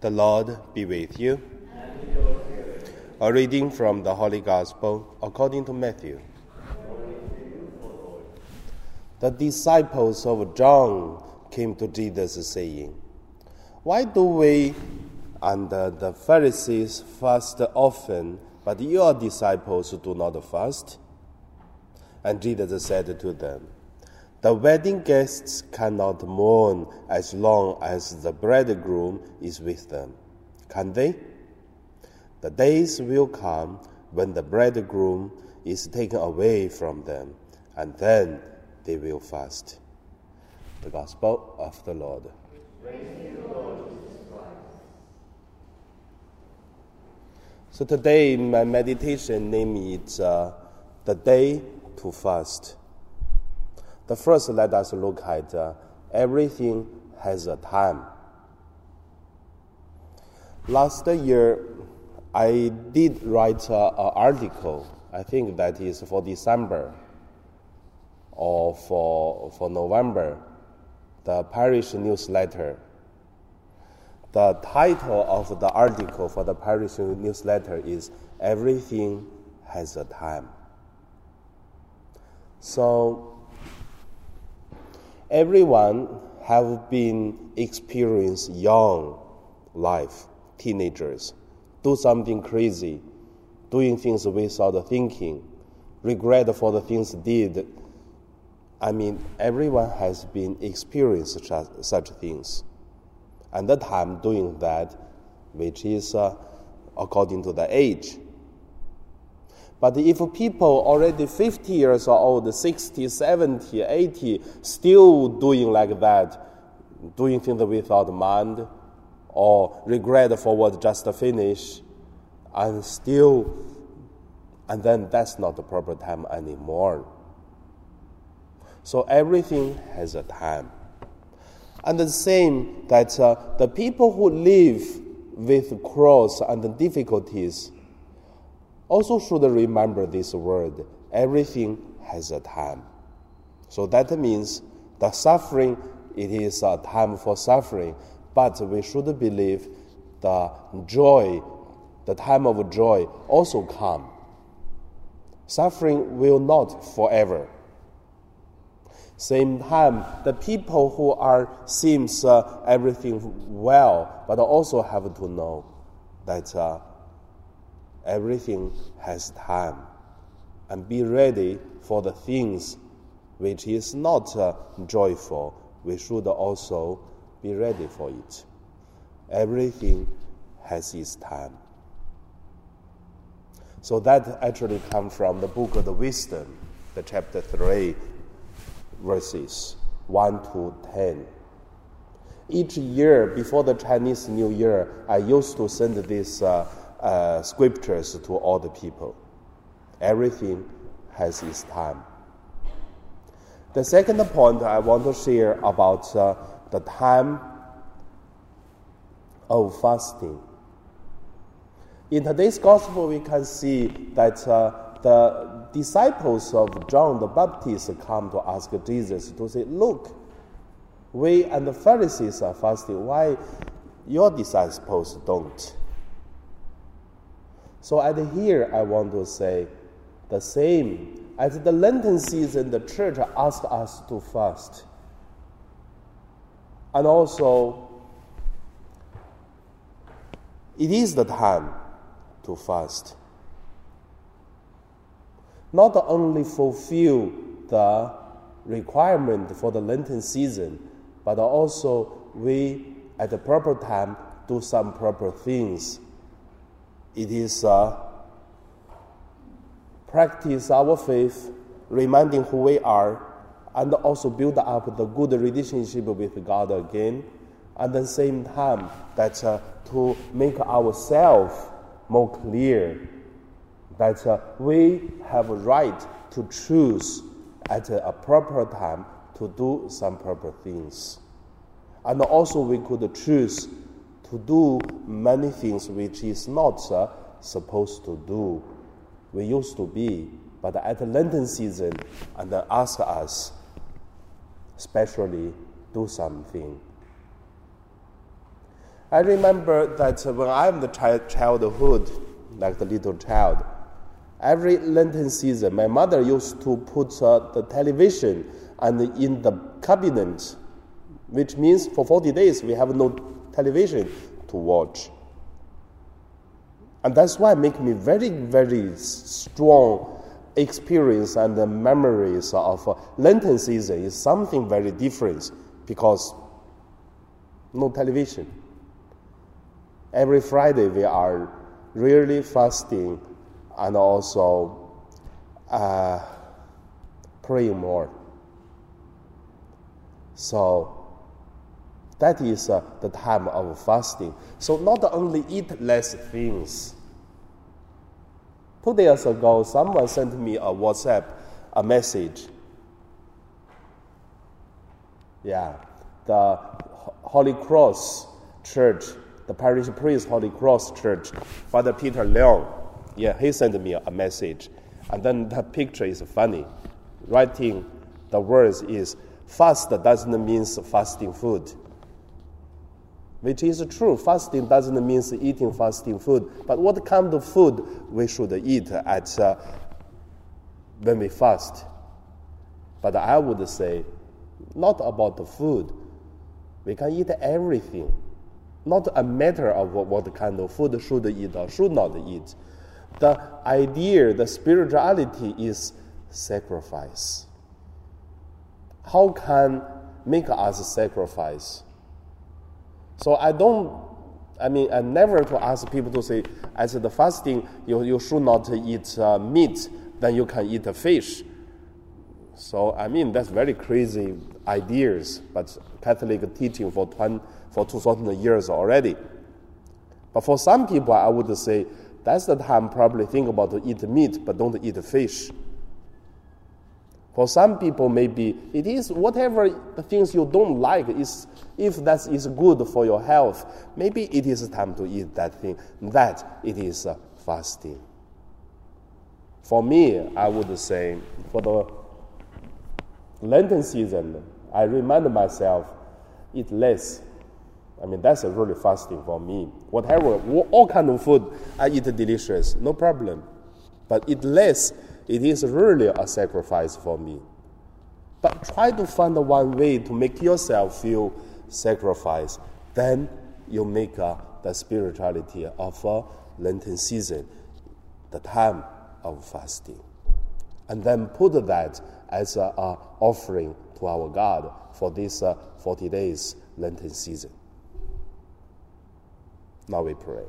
The Lord be with you. A reading from the Holy Gospel according to Matthew. The disciples of John came to Jesus saying, Why do we and the Pharisees fast often, but your disciples do not fast? And Jesus said to them, the wedding guests cannot mourn as long as the bridegroom is with them, can they? The days will come when the bridegroom is taken away from them, and then they will fast. The Gospel of the Lord. so today, my meditation name is uh, The Day to Fast. The first, let us look at uh, everything has a time. Last year, I did write uh, an article. I think that is for December or for, for November, the parish newsletter. The title of the article for the parish newsletter is Everything Has a Time. So, Everyone have been experienced young life, teenagers, do something crazy, doing things without thinking, regret for the things did. I mean, everyone has been experienced such, such things. And the time doing that, which is uh, according to the age. But if people already 50 years old, 60, 70, 80, still doing like that, doing things without mind, or regret for what just finished, and still, and then that's not the proper time anymore. So everything has a time. And the same that uh, the people who live with cross and difficulties also should remember this word everything has a time. So that means the suffering, it is a time for suffering, but we should believe the joy, the time of joy also come. Suffering will not forever. Same time, the people who are seems uh, everything well, but also have to know that uh, everything has time. And be ready for the things which is not uh, joyful. We should also be ready for it. Everything has its time. So that actually comes from the book of the Wisdom, the chapter 3, verses 1 to 10. Each year before the Chinese New Year, I used to send this uh, uh, scriptures to all the people. Everything has its time. The second point I want to share about uh, the time of fasting. In today's gospel, we can see that uh, the disciples of John the Baptist come to ask Jesus to say, Look, we and the Pharisees are fasting. Why your disciples don't? So at here, I want to say the same. As the Lenten season, the church asked us to fast. And also, it is the time to fast. Not only fulfill the requirement for the Lenten season, but also we, at the proper time, do some proper things it is uh, practice our faith, reminding who we are, and also build up the good relationship with God again. At the same time, that uh, to make ourselves more clear that uh, we have a right to choose at a proper time to do some proper things. And also we could choose to do many things which is not uh, supposed to do. We used to be, but at the Lenten season, and then ask us, especially do something. I remember that when I'm the child, childhood, like the little child, every Lenten season, my mother used to put uh, the television and in the cabinet, which means for 40 days we have no television to watch. And that's why make me very, very strong experience and the memories of Lenten season is something very different because no television. Every Friday we are really fasting and also uh, praying more. So that is uh, the time of fasting. So not only eat less things. Two days ago, someone sent me a WhatsApp, a message. Yeah, the Holy Cross Church, the parish priest Holy Cross Church, Father Peter Leong. Yeah, he sent me a message, and then the picture is funny. Writing the words is fast doesn't mean fasting food which is true. Fasting doesn't mean eating fasting food, but what kind of food we should eat at uh, when we fast? But I would say, not about the food. We can eat everything, not a matter of what, what kind of food should eat or should not eat. The idea, the spirituality is sacrifice. How can make us sacrifice? So I don't, I mean, I never to ask people to say, as the fasting, you, you should not eat uh, meat, then you can eat fish. So, I mean, that's very crazy ideas, but Catholic teaching for, 20, for 2000 years already. But for some people, I would say, that's the time probably think about to eat meat, but don't eat fish. For some people, maybe it is whatever the things you don't like is if that is good for your health. Maybe it is time to eat that thing. That it is uh, fasting. For me, I would say for the Lenten season, I remind myself eat less. I mean that's a really fasting for me. Whatever, all kind of food I eat delicious, no problem. But eat less it is really a sacrifice for me. But try to find one way to make yourself feel sacrifice. Then you make uh, the spirituality of a Lenten season, the time of fasting. And then put that as an offering to our God for this uh, 40 days Lenten season. Now we pray.